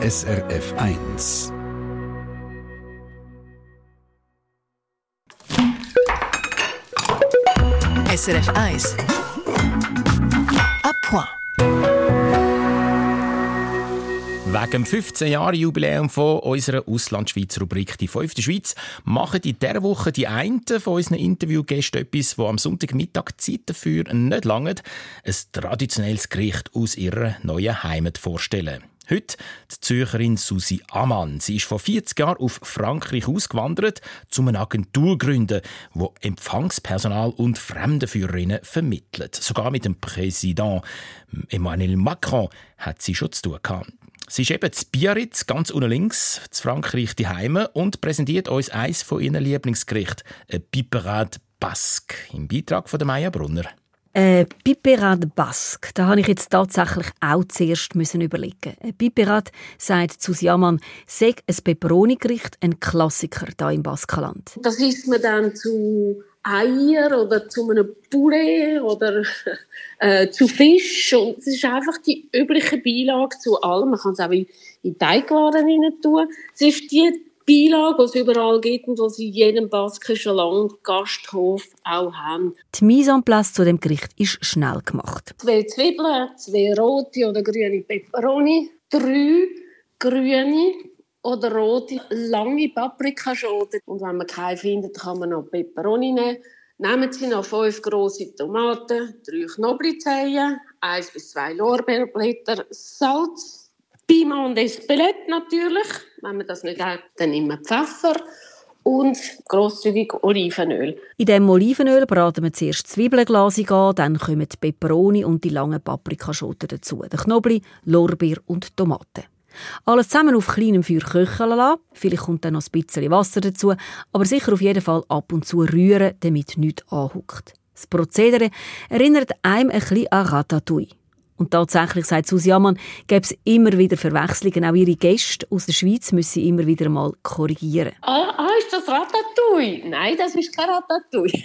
SRF 1. SRF 1. A point. Wegen dem 15-Jahre-Jubiläum von unserer Auslandschweiz-Rubrik «Die fünfte Schweiz» machen in dieser Woche die einen von unseren Interviewgästen etwas, wo am Sonntagmittag Zeit dafür nicht lange ein traditionelles Gericht aus ihrer neuen Heimat vorstellen. Heute die Zürcherin Susi Amann. Sie ist vor 40 Jahren auf Frankreich ausgewandert, um eine Agentur zu gründen, die Empfangspersonal und Fremdenführerinnen vermittelt. Sogar mit dem Präsident Emmanuel Macron hat sie schon zu tun gehabt. Sie ist eben zu Biarritz, ganz unten links, zu Frankreich die Heime und präsentiert uns eines von ihren Lieblingsgerichten, ein Piperade Basque, im Beitrag von der Maya Brunner. Äh, Piperade Basque, da habe ich jetzt tatsächlich auch zuerst müssen überlegen. Ein Piperade, sagt Susi Amann, sei ein Peperoni-Gericht, ein Klassiker hier im Baskenland. Das isst man dann zu Eier oder zu einem Poulet oder äh, zu Fisch. Und es ist einfach die übliche Beilage zu allem. Man kann es auch in, in Teigwaren rein tun. Es ist die Beilage, die es überall gibt und die in jedem baskischen Land Gasthof auch haben. Die Mise en place zu dem Gericht ist schnell gemacht. Zwei Zwiebeln, zwei rote oder grüne Peperoni, drei grüne oder rote lange Paprikaschoten. Und wenn man keine findet, kann man noch Peperoni nehmen. Nehmen Sie noch fünf große Tomaten, drei Knoblauchzehen, eins bis zwei Lorbeerblätter, Salz, Piment und Espelette natürlich. Wenn man das nicht hat, dann immer Pfeffer und grosszügig Olivenöl. In dem Olivenöl braten wir zuerst Zwiebelglasig an, dann kommen die Peperoni und die langen Paprikaschoten dazu, der Knoblauch, Lorbeer und Tomaten. Alles zusammen auf kleinem Feuer köcheln lassen. Vielleicht kommt dann noch ein bisschen Wasser dazu, aber sicher auf jeden Fall ab und zu rühren, damit nichts anhuckt. Das Prozedere erinnert einem ein bisschen an Ratatouille. Und tatsächlich, sagt Susi Ammann, gäbe es immer wieder Verwechslungen. Auch ihre Gäste aus der Schweiz müssen sie immer wieder mal korrigieren. Ah, ah ist das Ratatouille? Nein, das ist kein Ratatouille.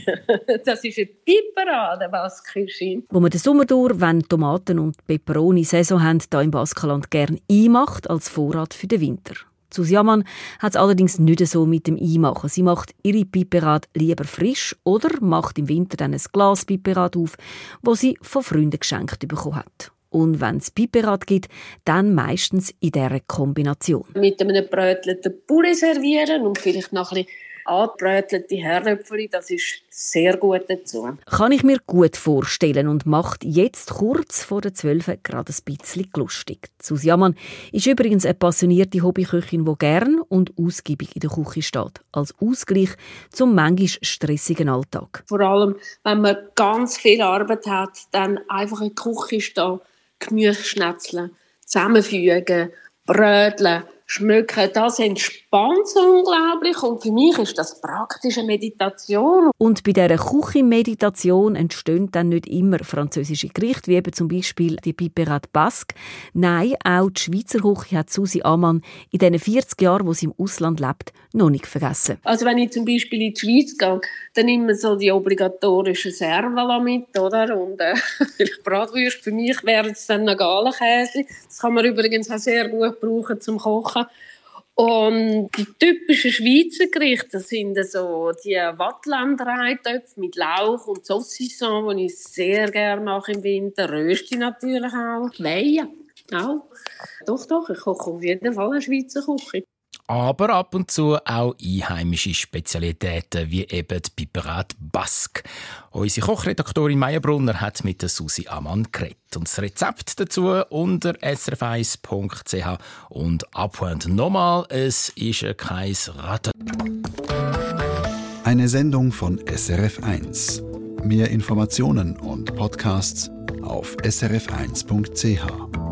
das ist ein Piperade, Baskische. Wo man den Sommer durch, wenn Tomaten und Peperoni Saison haben, hier im Baskenland gern einmacht als Vorrat für den Winter. Susi Ammann hat es allerdings nicht so mit dem Einmachen. Sie macht ihre Piperade lieber frisch oder macht im Winter dann ein Glas Piperade auf, wo sie von Freunden geschenkt bekommen hat. Und wenn es Piperade gibt, dann meistens in dieser Kombination. Mit einem brötelten Poulet servieren und vielleicht noch ein bisschen angebrötelte Herdöpfel, das ist sehr gut dazu. Kann ich mir gut vorstellen und macht jetzt kurz vor der 12 gerade ein bisschen lustig. Susi Ammann ist übrigens eine passionierte Hobbyköchin, die gern und ausgiebig in der Küche steht. Als Ausgleich zum manchmal stressigen Alltag. Vor allem, wenn man ganz viel Arbeit hat, dann einfach in der Küche stehen, Gemüse schnetzeln, zusammenfügen, bröteln, schmücken, das entspannt so unglaublich und für mich ist das praktische Meditation. Und bei dieser Küchenmeditation entstehen dann nicht immer französische Gerichte, wie eben zum Beispiel die Piperade Basque. Nein, auch die Schweizer Küche hat Susi Amann in den 40 Jahren, wo sie im Ausland lebt, noch nicht vergessen. Also wenn ich zum Beispiel in die Schweiz gehe, dann immer so die obligatorischen Servala mit, oder? Und äh, vielleicht Bratwürste. Für mich wäre es dann noch Galenkäse. Das kann man übrigens auch sehr gut brauchen zum Kochen. Und die typischen Schweizer Gerichte, sind so die Wattlanderei-Töpfe mit Lauch und Saucisson, die ich sehr gerne mache im Winter. Rösti natürlich auch. Weihen auch. Doch, doch, ich koche auf jeden Fall eine Schweizer Küche aber ab und zu auch einheimische Spezialitäten, wie eben die Piperade Basque. Unsere Kochredaktorin Maya hat mit der Susi Amann geredet. Und das Rezept dazu unter srf1.ch und abhören nochmal, es ist kein Ratten. Eine Sendung von SRF1. Mehr Informationen und Podcasts auf srf1.ch.